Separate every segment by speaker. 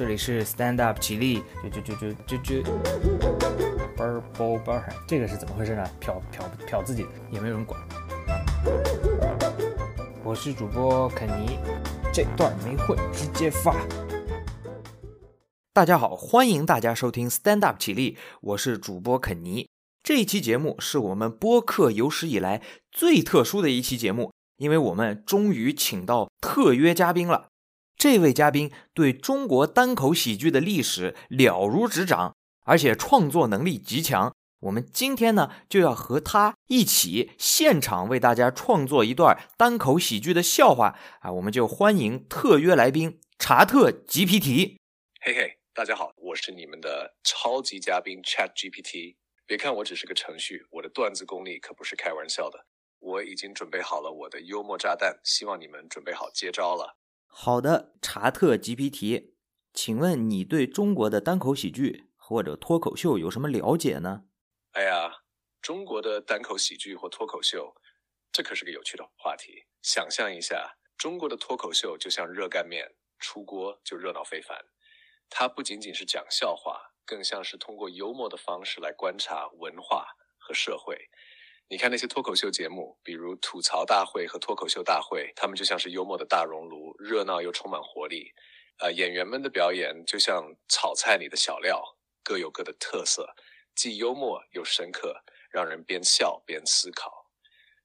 Speaker 1: 这里是 Stand Up 起立，就就就就就就，嘣儿嘣嘣儿，这个是怎么回事呢？瞟瞟瞟自己，也没有人管。我是主播肯尼，这段没混直接发。大家好，欢迎大家收听 Stand Up 起立，我是主播肯尼。这一期节目是我们播客有史以来最特殊的一期节目，因为我们终于请到特约嘉宾了。这位嘉宾对中国单口喜剧的历史了如指掌，而且创作能力极强。我们今天呢，就要和他一起现场为大家创作一段单口喜剧的笑话啊！我们就欢迎特约来宾查特 GPT。
Speaker 2: 嘿嘿，大家好，我是你们的超级嘉宾 Chat GPT。别看我只是个程序，我的段子功力可不是开玩笑的。我已经准备好了我的幽默炸弹，希望你们准备好接招了。
Speaker 1: 好的，查特 GPT，请问你对中国的单口喜剧或者脱口秀有什么了解呢？
Speaker 2: 哎呀，中国的单口喜剧或脱口秀，这可是个有趣的话题。想象一下，中国的脱口秀就像热干面，出锅就热闹非凡。它不仅仅是讲笑话，更像是通过幽默的方式来观察文化和社会。你看那些脱口秀节目，比如吐槽大会和脱口秀大会，他们就像是幽默的大熔炉，热闹又充满活力。呃，演员们的表演就像炒菜里的小料，各有各的特色，既幽默又深刻，让人边笑边思考。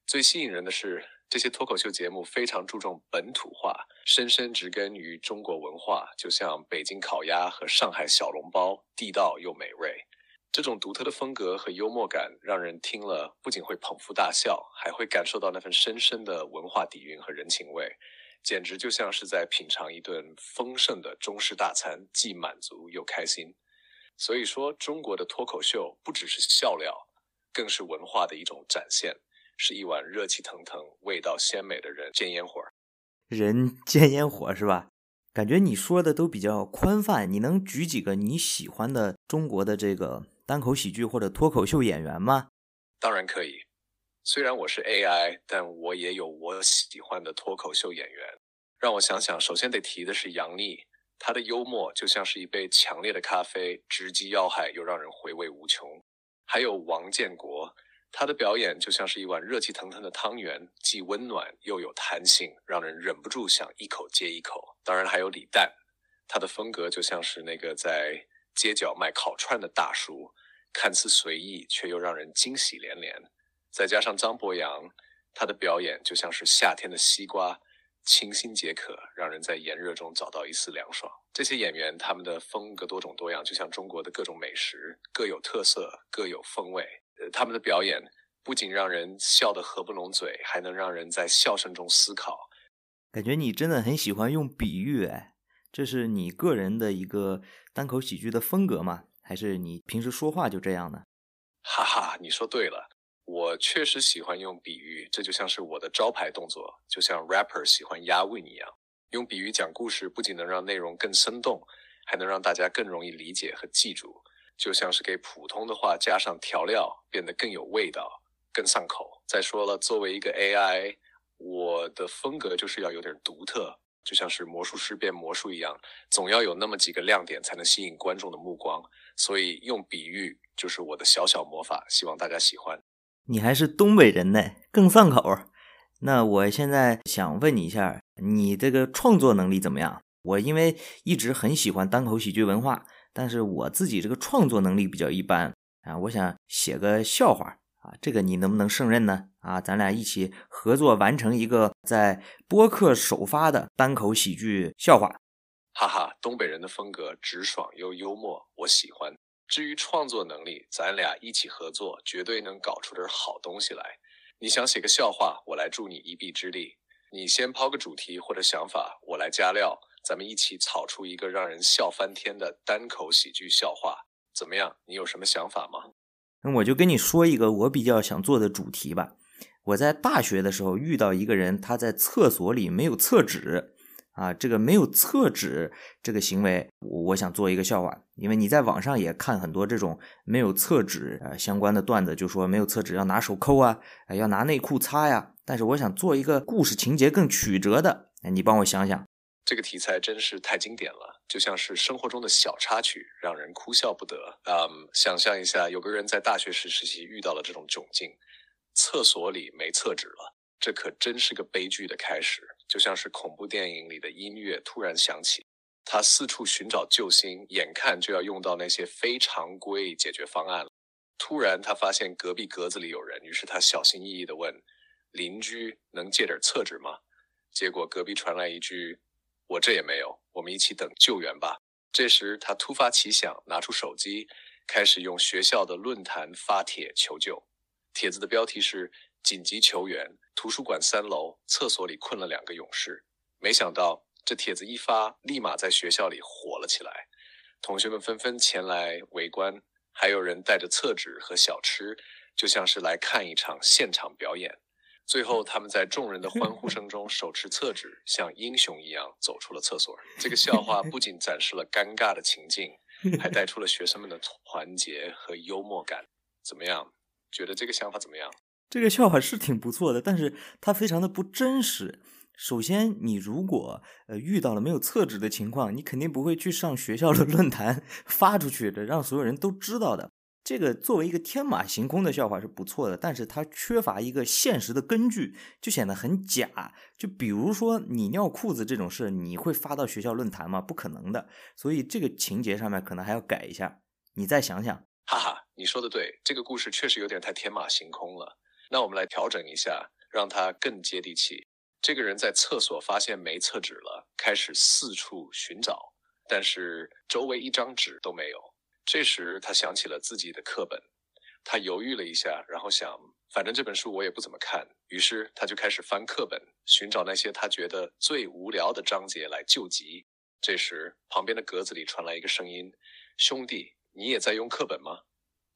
Speaker 2: 最吸引人的是，这些脱口秀节目非常注重本土化，深深植根于中国文化，就像北京烤鸭和上海小笼包，地道又美味。这种独特的风格和幽默感，让人听了不仅会捧腹大笑，还会感受到那份深深的文化底蕴和人情味，简直就像是在品尝一顿丰盛的中式大餐，既满足又开心。所以说，中国的脱口秀不只是笑料，更是文化的一种展现，是一碗热气腾腾、味道鲜美的人间烟火。
Speaker 1: 人间烟火是吧？感觉你说的都比较宽泛，你能举几个你喜欢的中国的这个？单口喜剧或者脱口秀演员吗？
Speaker 2: 当然可以。虽然我是 AI，但我也有我喜欢的脱口秀演员。让我想想，首先得提的是杨笠，他的幽默就像是一杯强烈的咖啡，直击要害又让人回味无穷。还有王建国，他的表演就像是一碗热气腾腾的汤圆，既温暖又有弹性，让人忍不住想一口接一口。当然还有李诞，他的风格就像是那个在。街角卖烤串的大叔，看似随意，却又让人惊喜连连。再加上张博洋，他的表演就像是夏天的西瓜，清新解渴，让人在炎热中找到一丝凉爽。这些演员，他们的风格多种多样，就像中国的各种美食，各有特色，各有风味。呃，他们的表演不仅让人笑得合不拢嘴，还能让人在笑声中思考。
Speaker 1: 感觉你真的很喜欢用比喻，哎。这是你个人的一个单口喜剧的风格吗？还是你平时说话就这样呢？
Speaker 2: 哈哈，你说对了，我确实喜欢用比喻，这就像是我的招牌动作，就像 rapper 喜欢押韵一样。用比喻讲故事，不仅能让内容更生动，还能让大家更容易理解和记住，就像是给普通的话加上调料，变得更有味道、更上口。再说了，作为一个 AI，我的风格就是要有点独特。就像是魔术师变魔术一样，总要有那么几个亮点才能吸引观众的目光。所以用比喻就是我的小小魔法，希望大家喜欢。
Speaker 1: 你还是东北人呢，更上口。那我现在想问你一下，你这个创作能力怎么样？我因为一直很喜欢单口喜剧文化，但是我自己这个创作能力比较一般啊。我想写个笑话。啊，这个你能不能胜任呢？啊，咱俩一起合作完成一个在播客首发的单口喜剧笑话。
Speaker 2: 哈哈，东北人的风格直爽又幽默，我喜欢。至于创作能力，咱俩一起合作，绝对能搞出点好东西来。你想写个笑话，我来助你一臂之力。你先抛个主题或者想法，我来加料，咱们一起炒出一个让人笑翻天的单口喜剧笑话，怎么样？你有什么想法吗？
Speaker 1: 那我就跟你说一个我比较想做的主题吧。我在大学的时候遇到一个人，他在厕所里没有厕纸啊，这个没有厕纸这个行为，我想做一个笑话。因为你在网上也看很多这种没有厕纸呃相关的段子，就说没有厕纸要拿手抠啊，要拿内裤擦呀。但是我想做一个故事情节更曲折的，你帮我想想。
Speaker 2: 这个题材真是太经典了，就像是生活中的小插曲，让人哭笑不得。嗯，想象一下，有个人在大学时实习遇到了这种窘境，厕所里没厕纸了，这可真是个悲剧的开始，就像是恐怖电影里的音乐突然响起。他四处寻找救星，眼看就要用到那些非常规解决方案了。突然，他发现隔壁格子里有人，于是他小心翼翼地问：“邻居能借点厕纸吗？”结果隔壁传来一句。我这也没有，我们一起等救援吧。这时他突发奇想，拿出手机，开始用学校的论坛发帖求救。帖子的标题是“紧急求援，图书馆三楼厕所里困了两个勇士”。没想到这帖子一发，立马在学校里火了起来，同学们纷纷前来围观，还有人带着厕纸和小吃，就像是来看一场现场表演。最后，他们在众人的欢呼声中手持厕纸，像英雄一样走出了厕所。这个笑话不仅展示了尴尬的情境，还带出了学生们的团结和幽默感。怎么样？觉得这个想法怎么样？
Speaker 1: 这个笑话是挺不错的，但是它非常的不真实。首先，你如果呃遇到了没有厕纸的情况，你肯定不会去上学校的论坛发出去的，让所有人都知道的。这个作为一个天马行空的笑话是不错的，但是它缺乏一个现实的根据，就显得很假。就比如说你尿裤子这种事，你会发到学校论坛吗？不可能的。所以这个情节上面可能还要改一下。你再想想，
Speaker 2: 哈哈，你说的对，这个故事确实有点太天马行空了。那我们来调整一下，让它更接地气。这个人在厕所发现没厕纸了，开始四处寻找，但是周围一张纸都没有。这时，他想起了自己的课本，他犹豫了一下，然后想，反正这本书我也不怎么看，于是他就开始翻课本，寻找那些他觉得最无聊的章节来救急。这时，旁边的格子里传来一个声音：“兄弟，你也在用课本吗？”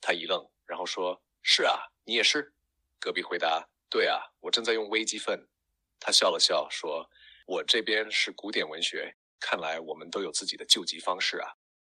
Speaker 2: 他一愣，然后说：“是啊，你也是。”隔壁回答：“对啊，我正在用微积分。”他笑了笑说：“我这边是古典文学，看来我们都有自己的救急方式啊。”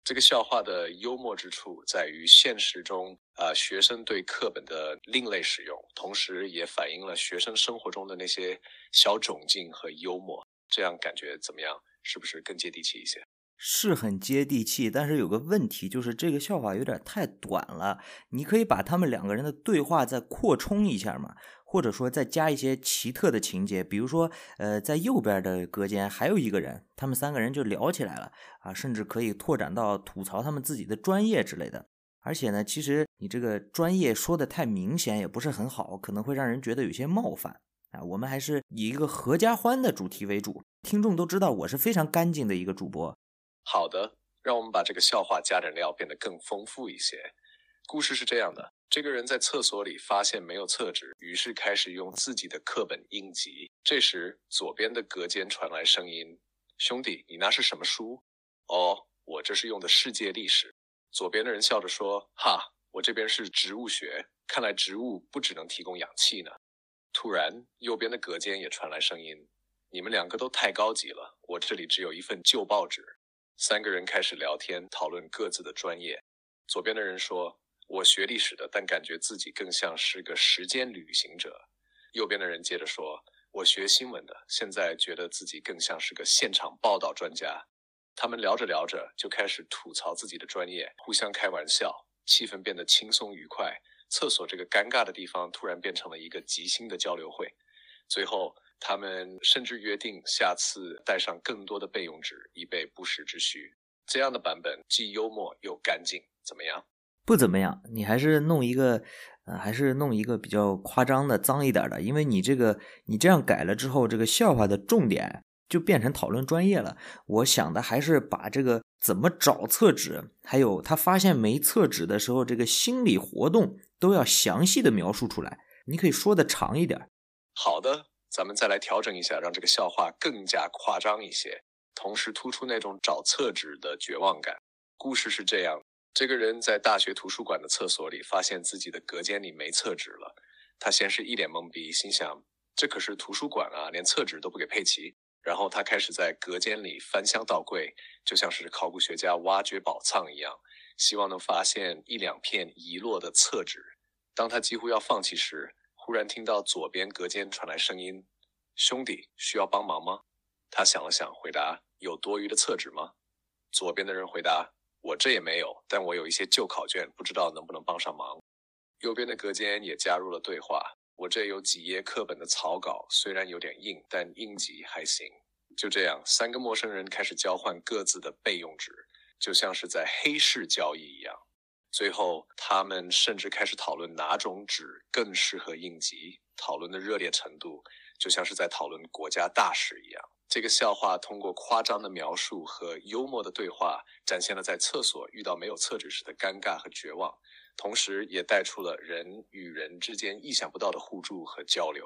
Speaker 2: 这个笑话的幽默之处在于现实中，啊，学生对课本的另类使用，同时也反映了学生生活中的那些小窘境和幽默。这样感觉怎么样？是不是更接地气一些？
Speaker 1: 是很接地气，但是有个问题，就是这个笑话有点太短了。你可以把他们两个人的对话再扩充一下嘛？或者说再加一些奇特的情节，比如说，呃，在右边的隔间还有一个人，他们三个人就聊起来了啊，甚至可以拓展到吐槽他们自己的专业之类的。而且呢，其实你这个专业说的太明显也不是很好，可能会让人觉得有些冒犯啊。我们还是以一个合家欢的主题为主，听众都知道我是非常干净的一个主播。
Speaker 2: 好的，让我们把这个笑话加点料，变得更丰富一些。故事是这样的。这个人在厕所里发现没有厕纸，于是开始用自己的课本应急。这时，左边的隔间传来声音：“兄弟，你那是什么书？”“哦，我这是用的世界历史。”左边的人笑着说：“哈，我这边是植物学。看来植物不只能提供氧气呢。”突然，右边的隔间也传来声音：“你们两个都太高级了，我这里只有一份旧报纸。”三个人开始聊天，讨论各自的专业。左边的人说。我学历史的，但感觉自己更像是个时间旅行者。右边的人接着说：“我学新闻的，现在觉得自己更像是个现场报道专家。”他们聊着聊着就开始吐槽自己的专业，互相开玩笑，气氛变得轻松愉快。厕所这个尴尬的地方突然变成了一个即兴的交流会。最后，他们甚至约定下次带上更多的备用纸，以备不时之需。这样的版本既幽默又干净，怎么样？
Speaker 1: 不怎么样，你还是弄一个，呃，还是弄一个比较夸张的、脏一点的，因为你这个你这样改了之后，这个笑话的重点就变成讨论专业了。我想的还是把这个怎么找厕纸，还有他发现没厕纸的时候这个心理活动都要详细的描述出来。你可以说的长一点。
Speaker 2: 好的，咱们再来调整一下，让这个笑话更加夸张一些，同时突出那种找厕纸的绝望感。故事是这样。这个人在大学图书馆的厕所里发现自己的隔间里没厕纸了，他先是一脸懵逼，心想这可是图书馆啊，连厕纸都不给配齐。然后他开始在隔间里翻箱倒柜，就像是考古学家挖掘宝藏一样，希望能发现一两片遗落的厕纸。当他几乎要放弃时，忽然听到左边隔间传来声音：“兄弟，需要帮忙吗？”他想了想，回答：“有多余的厕纸吗？”左边的人回答：“我这也没有，但我有一些旧考卷，不知道能不能帮上忙。”右边的隔间也加入了对话：“我这有几页课本的草稿，虽然有点硬，但应急还行。”就这样，三个陌生人开始交换各自的备用纸，就像是在黑市交易一样。最后，他们甚至开始讨论哪种纸更适合应急，讨论的热烈程度就像是在讨论国家大事一样。这个笑话通过夸张的描述和幽默的对话，展现了在厕所遇到没有厕纸时的尴尬和绝望，同时也带出了人与人之间意想不到的互助和交流。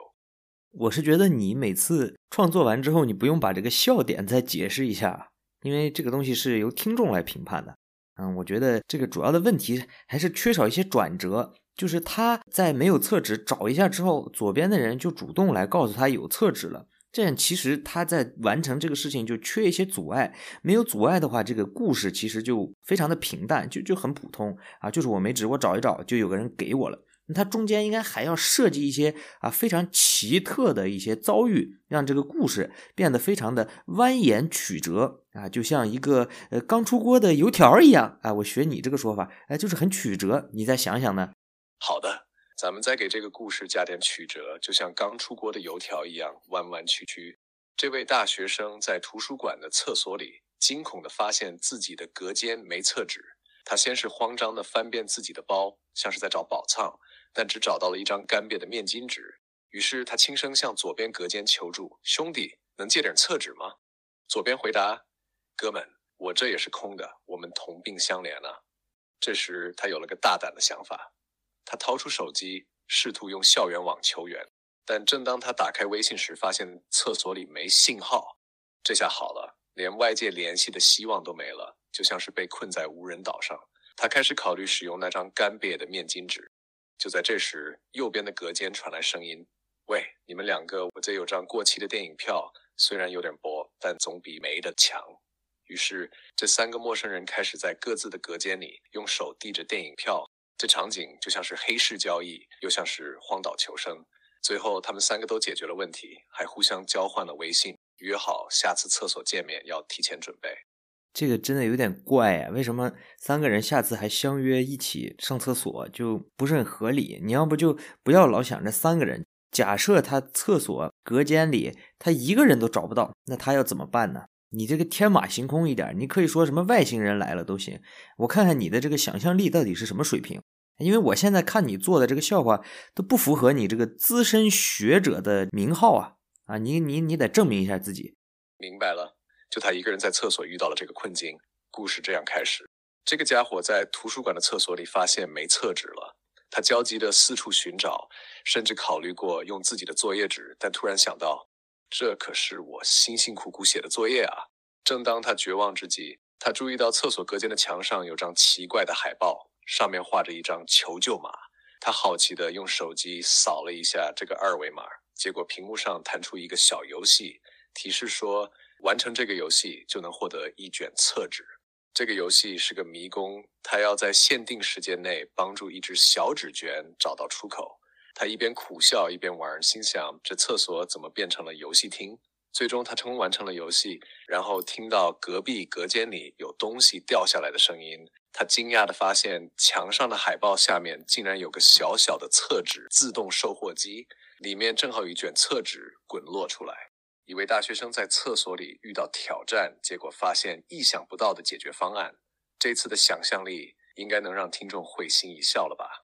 Speaker 1: 我是觉得你每次创作完之后，你不用把这个笑点再解释一下，因为这个东西是由听众来评判的。嗯，我觉得这个主要的问题还是缺少一些转折，就是他在没有厕纸找一下之后，左边的人就主动来告诉他有厕纸了，这样其实他在完成这个事情就缺一些阻碍，没有阻碍的话，这个故事其实就非常的平淡，就就很普通啊，就是我没纸，我找一找就有个人给我了。它中间应该还要设计一些啊非常奇特的一些遭遇，让这个故事变得非常的蜿蜒曲折啊，就像一个呃刚出锅的油条一样啊。我学你这个说法，哎，就是很曲折。你再想想呢？
Speaker 2: 好的，咱们再给这个故事加点曲折，就像刚出锅的油条一样弯弯曲曲。这位大学生在图书馆的厕所里惊恐地发现自己的隔间没厕纸，他先是慌张地翻遍自己的包，像是在找宝藏。但只找到了一张干瘪的面巾纸，于是他轻声向左边隔间求助：“兄弟，能借点厕纸吗？”左边回答：“哥们，我这也是空的，我们同病相怜啊。”这时他有了个大胆的想法，他掏出手机，试图用校园网求援。但正当他打开微信时，发现厕所里没信号。这下好了，连外界联系的希望都没了，就像是被困在无人岛上。他开始考虑使用那张干瘪的面巾纸。就在这时，右边的隔间传来声音：“喂，你们两个，我这有张过期的电影票，虽然有点薄，但总比没的强。”于是，这三个陌生人开始在各自的隔间里用手递着电影票，这场景就像是黑市交易，又像是荒岛求生。最后，他们三个都解决了问题，还互相交换了微信，约好下次厕所见面要提前准备。
Speaker 1: 这个真的有点怪呀，为什么三个人下次还相约一起上厕所，就不是很合理？你要不就不要老想着三个人。假设他厕所隔间里他一个人都找不到，那他要怎么办呢？你这个天马行空一点，你可以说什么外星人来了都行。我看看你的这个想象力到底是什么水平？因为我现在看你做的这个笑话都不符合你这个资深学者的名号啊！啊，你你你得证明一下自己。
Speaker 2: 明白了。就他一个人在厕所遇到了这个困境。故事这样开始：这个家伙在图书馆的厕所里发现没厕纸了，他焦急地四处寻找，甚至考虑过用自己的作业纸，但突然想到，这可是我辛辛苦苦写的作业啊！正当他绝望之际，他注意到厕所隔间的墙上有张奇怪的海报，上面画着一张求救码。他好奇地用手机扫了一下这个二维码，结果屏幕上弹出一个小游戏，提示说。完成这个游戏就能获得一卷厕纸。这个游戏是个迷宫，他要在限定时间内帮助一只小纸卷找到出口。他一边苦笑一边玩，心想这厕所怎么变成了游戏厅？最终他成功完成了游戏，然后听到隔壁隔间里有东西掉下来的声音。他惊讶地发现墙上的海报下面竟然有个小小的厕纸自动售货机，里面正好有一卷厕纸滚落出来。一位大学生在厕所里遇到挑战，结果发现意想不到的解决方案。这次的想象力应该能让听众会心一笑了吧？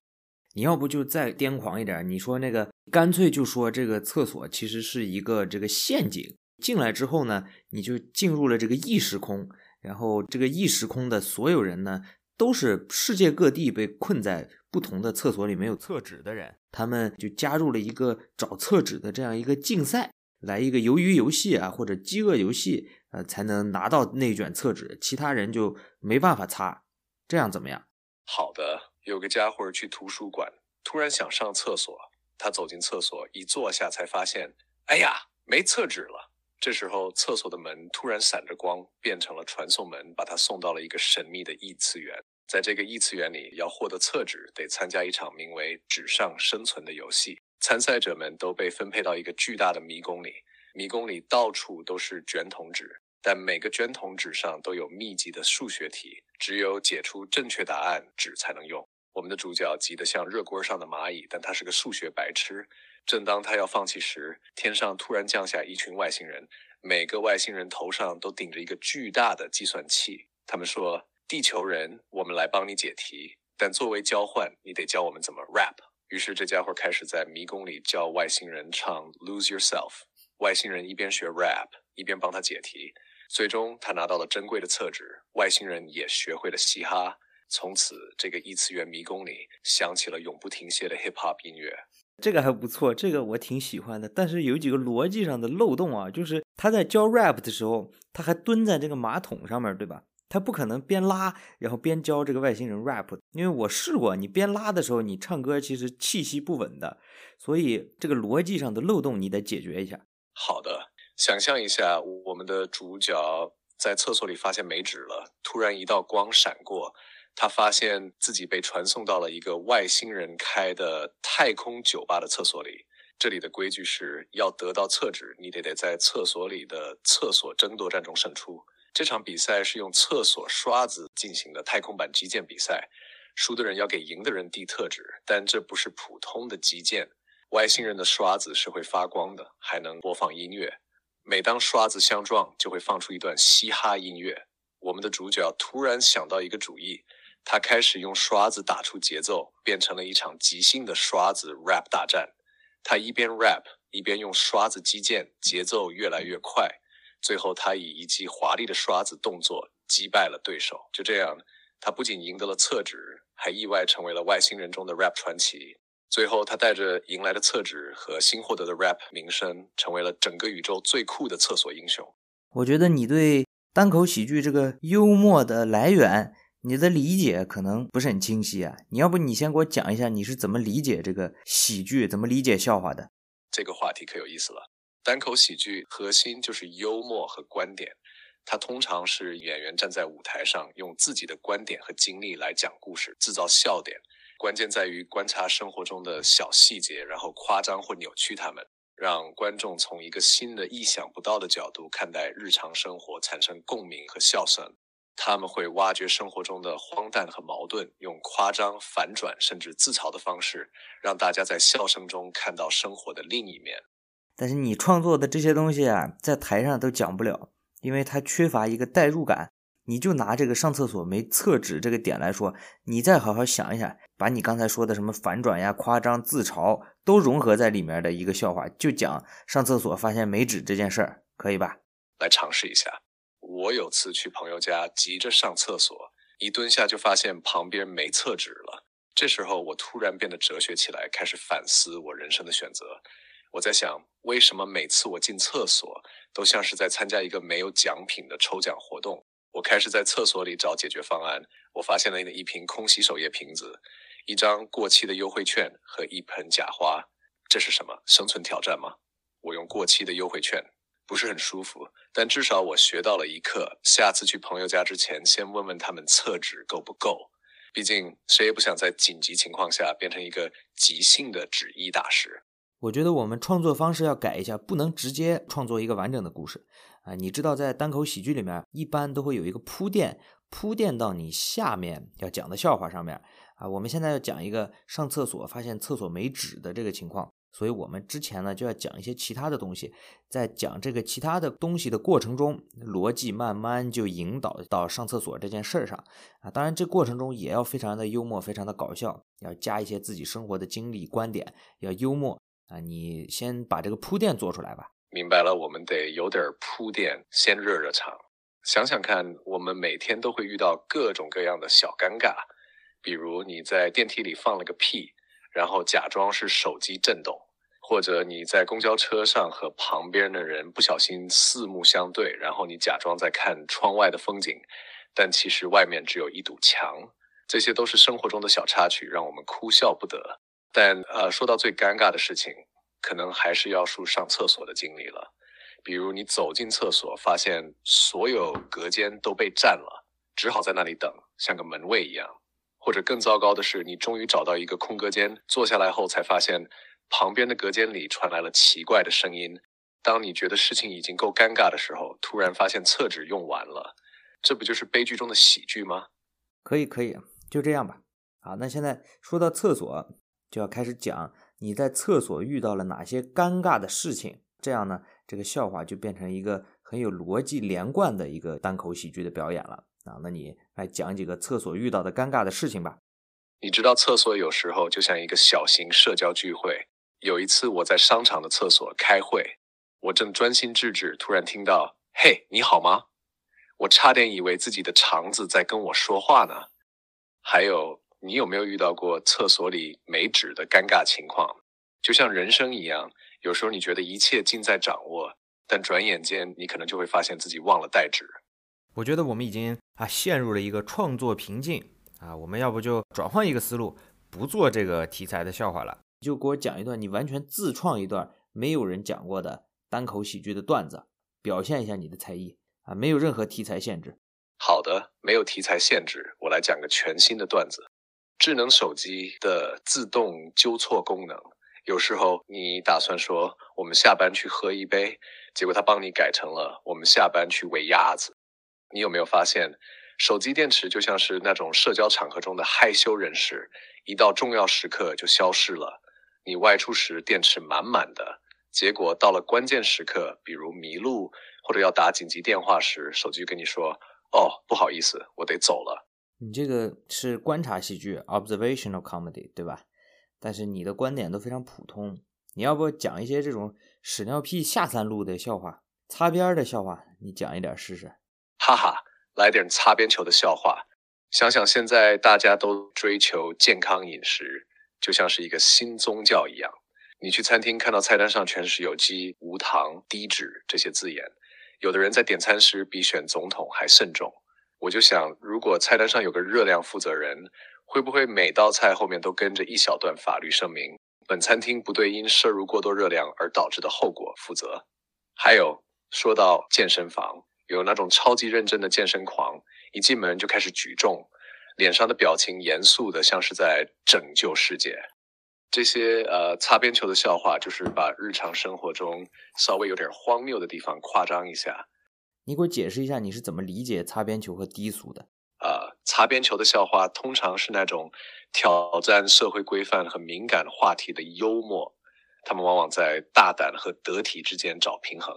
Speaker 1: 你要不就再癫狂一点？你说那个，干脆就说这个厕所其实是一个这个陷阱。进来之后呢，你就进入了这个异时空，然后这个异时空的所有人呢，都是世界各地被困在不同的厕所里没有厕纸的人，他们就加入了一个找厕纸的这样一个竞赛。来一个鱿鱼游戏啊，或者饥饿游戏，呃，才能拿到那卷厕纸，其他人就没办法擦，这样怎么样？
Speaker 2: 好的，有个家伙去图书馆，突然想上厕所，他走进厕所，一坐下才发现，哎呀，没厕纸了。这时候，厕所的门突然闪着光，变成了传送门，把他送到了一个神秘的异次元。在这个异次元里，要获得厕纸，得参加一场名为“纸上生存”的游戏。参赛者们都被分配到一个巨大的迷宫里，迷宫里到处都是卷筒纸，但每个卷筒纸上都有密集的数学题，只有解出正确答案，纸才能用。我们的主角急得像热锅上的蚂蚁，但他是个数学白痴。正当他要放弃时，天上突然降下一群外星人，每个外星人头上都顶着一个巨大的计算器。他们说：“地球人，我们来帮你解题，但作为交换，你得教我们怎么 rap。”于是这家伙开始在迷宫里教外星人唱《Lose Yourself》。外星人一边学 rap，一边帮他解题。最终，他拿到了珍贵的厕纸，外星人也学会了嘻哈。从此，这个异次元迷宫里响起了永不停歇的 hip hop 音乐。
Speaker 1: 这个还不错，这个我挺喜欢的。但是有几个逻辑上的漏洞啊，就是他在教 rap 的时候，他还蹲在这个马桶上面对吧？他不可能边拉然后边教这个外星人 rap，因为我试过，你边拉的时候，你唱歌其实气息不稳的。所以这个逻辑上的漏洞你得解决一下。
Speaker 2: 好的，想象一下，我们的主角在厕所里发现没纸了，突然一道光闪过。他发现自己被传送到了一个外星人开的太空酒吧的厕所里。这里的规矩是要得到厕纸，你得得在厕所里的厕所争夺战中胜出。这场比赛是用厕所刷子进行的太空版击剑比赛，输的人要给赢的人递特纸，但这不是普通的击剑。外星人的刷子是会发光的，还能播放音乐。每当刷子相撞，就会放出一段嘻哈音乐。我们的主角突然想到一个主意。他开始用刷子打出节奏，变成了一场即兴的刷子 rap 大战。他一边 rap 一边用刷子击剑，节奏越来越快。最后，他以一记华丽的刷子动作击败了对手。就这样，他不仅赢得了厕纸，还意外成为了外星人中的 rap 传奇。最后，他带着赢来的厕纸和新获得的 rap 名声，成为了整个宇宙最酷的厕所英雄。
Speaker 1: 我觉得你对单口喜剧这个幽默的来源。你的理解可能不是很清晰啊，你要不你先给我讲一下你是怎么理解这个喜剧，怎么理解笑话的？
Speaker 2: 这个话题可有意思了。单口喜剧核心就是幽默和观点，它通常是演员站在舞台上，用自己的观点和经历来讲故事，制造笑点。关键在于观察生活中的小细节，然后夸张或扭曲它们，让观众从一个新的、意想不到的角度看待日常生活，产生共鸣和笑声。他们会挖掘生活中的荒诞和矛盾，用夸张、反转甚至自嘲的方式，让大家在笑声中看到生活的另一面。
Speaker 1: 但是你创作的这些东西啊，在台上都讲不了，因为它缺乏一个代入感。你就拿这个上厕所没厕纸这个点来说，你再好好想一想，把你刚才说的什么反转呀、夸张、自嘲都融合在里面的一个笑话，就讲上厕所发现没纸这件事儿，可以吧？
Speaker 2: 来尝试一下。我有次去朋友家，急着上厕所，一蹲下就发现旁边没厕纸了。这时候我突然变得哲学起来，开始反思我人生的选择。我在想，为什么每次我进厕所都像是在参加一个没有奖品的抽奖活动？我开始在厕所里找解决方案。我发现了一瓶空洗手液瓶子，一张过期的优惠券和一盆假花。这是什么？生存挑战吗？我用过期的优惠券。不是很舒服，但至少我学到了一课。下次去朋友家之前，先问问他们厕纸够不够。毕竟谁也不想在紧急情况下变成一个即兴的纸艺大师。
Speaker 1: 我觉得我们创作方式要改一下，不能直接创作一个完整的故事啊！你知道，在单口喜剧里面，一般都会有一个铺垫，铺垫到你下面要讲的笑话上面啊。我们现在要讲一个上厕所发现厕所没纸的这个情况。所以，我们之前呢就要讲一些其他的东西，在讲这个其他的东西的过程中，逻辑慢慢就引导到上厕所这件事儿上啊。当然，这过程中也要非常的幽默，非常的搞笑，要加一些自己生活的经历、观点，要幽默啊。你先把这个铺垫做出来吧。
Speaker 2: 明白了，我们得有点铺垫，先热热场。想想看，我们每天都会遇到各种各样的小尴尬，比如你在电梯里放了个屁。然后假装是手机震动，或者你在公交车上和旁边的人不小心四目相对，然后你假装在看窗外的风景，但其实外面只有一堵墙。这些都是生活中的小插曲，让我们哭笑不得。但呃，说到最尴尬的事情，可能还是要数上厕所的经历了。比如你走进厕所，发现所有隔间都被占了，只好在那里等，像个门卫一样。或者更糟糕的是，你终于找到一个空隔间，坐下来后才发现，旁边的隔间里传来了奇怪的声音，当你觉得事情已经够尴尬的时候，突然发现厕纸用完了，这不就是悲剧中的喜剧吗？
Speaker 1: 可以，可以，就这样吧。好，那现在说到厕所，就要开始讲你在厕所遇到了哪些尴尬的事情。这样呢，这个笑话就变成一个很有逻辑连贯的一个单口喜剧的表演了啊。那你来讲几个厕所遇到的尴尬的事情吧。
Speaker 2: 你知道，厕所有时候就像一个小型社交聚会。有一次我在商场的厕所开会，我正专心致志，突然听到“嘿，你好吗？”我差点以为自己的肠子在跟我说话呢。还有。你有没有遇到过厕所里没纸的尴尬情况？就像人生一样，有时候你觉得一切尽在掌握，但转眼间你可能就会发现自己忘了带纸。
Speaker 1: 我觉得我们已经啊陷入了一个创作瓶颈啊，我们要不就转换一个思路，不做这个题材的笑话了，就给我讲一段你完全自创一段没有人讲过的单口喜剧的段子，表现一下你的才艺啊，没有任何题材限制。
Speaker 2: 好的，没有题材限制，我来讲个全新的段子。智能手机的自动纠错功能，有时候你打算说我们下班去喝一杯，结果它帮你改成了我们下班去喂鸭子。你有没有发现，手机电池就像是那种社交场合中的害羞人士，一到重要时刻就消失了。你外出时电池满满的，结果到了关键时刻，比如迷路或者要打紧急电话时，手机跟你说：“哦，不好意思，我得走了。”
Speaker 1: 你这个是观察喜剧 （observational comedy） 对吧？但是你的观点都非常普通。你要不讲一些这种屎尿屁下三路的笑话、擦边的笑话？你讲一点试试。
Speaker 2: 哈哈，来点擦边球的笑话。想想现在大家都追求健康饮食，就像是一个新宗教一样。你去餐厅看到菜单上全是有机、无糖、低脂这些字眼，有的人在点餐时比选总统还慎重。我就想，如果菜单上有个热量负责人，会不会每道菜后面都跟着一小段法律声明：本餐厅不对因摄入过多热量而导致的后果负责？还有，说到健身房，有那种超级认真的健身狂，一进门就开始举重，脸上的表情严肃的像是在拯救世界。这些呃擦边球的笑话，就是把日常生活中稍微有点荒谬的地方夸张一下。
Speaker 1: 你给我解释一下，你是怎么理解擦边球和低俗的？
Speaker 2: 呃，擦边球的笑话通常是那种挑战社会规范和敏感话题的幽默，他们往往在大胆和得体之间找平衡。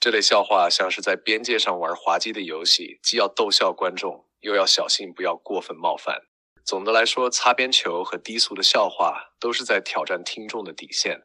Speaker 2: 这类笑话像是在边界上玩滑稽的游戏，既要逗笑观众，又要小心不要过分冒犯。总的来说，擦边球和低俗的笑话都是在挑战听众的底线，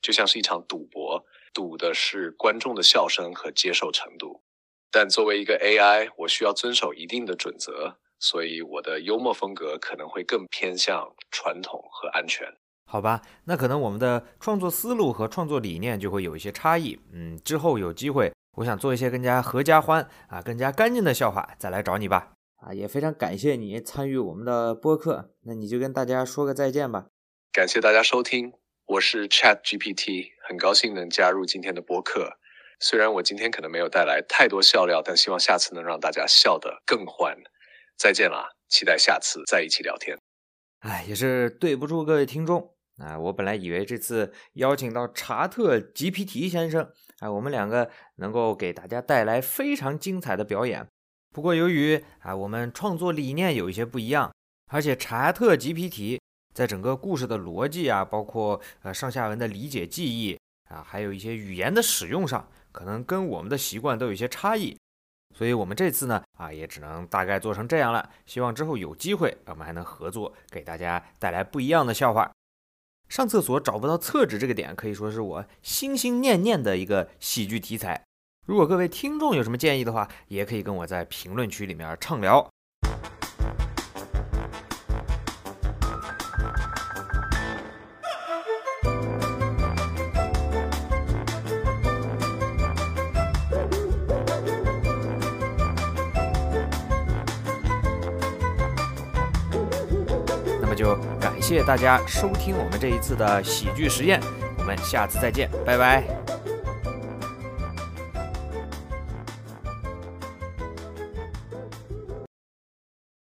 Speaker 2: 就像是一场赌博。赌的是观众的笑声和接受程度，但作为一个 AI，我需要遵守一定的准则，所以我的幽默风格可能会更偏向传统和安全。
Speaker 1: 好吧，那可能我们的创作思路和创作理念就会有一些差异。嗯，之后有机会，我想做一些更加合家欢啊、更加干净的笑话，再来找你吧。啊，也非常感谢你参与我们的播客，那你就跟大家说个再见吧。
Speaker 2: 感谢大家收听。我是 Chat GPT，很高兴能加入今天的播客。虽然我今天可能没有带来太多笑料，但希望下次能让大家笑得更欢。再见啦，期待下次再一起聊天。
Speaker 1: 哎，也是对不住各位听众啊！我本来以为这次邀请到查特吉皮提先生，啊，我们两个能够给大家带来非常精彩的表演。不过由于啊，我们创作理念有一些不一样，而且查特吉皮提。在整个故事的逻辑啊，包括呃上下文的理解、记忆啊，还有一些语言的使用上，可能跟我们的习惯都有一些差异，所以我们这次呢啊，也只能大概做成这样了。希望之后有机会，我们还能合作，给大家带来不一样的笑话。上厕所找不到厕纸这个点，可以说是我心心念念的一个喜剧题材。如果各位听众有什么建议的话，也可以跟我在评论区里面畅聊。谢大家收听我们这一次的喜剧实验，我们下次再见，拜拜。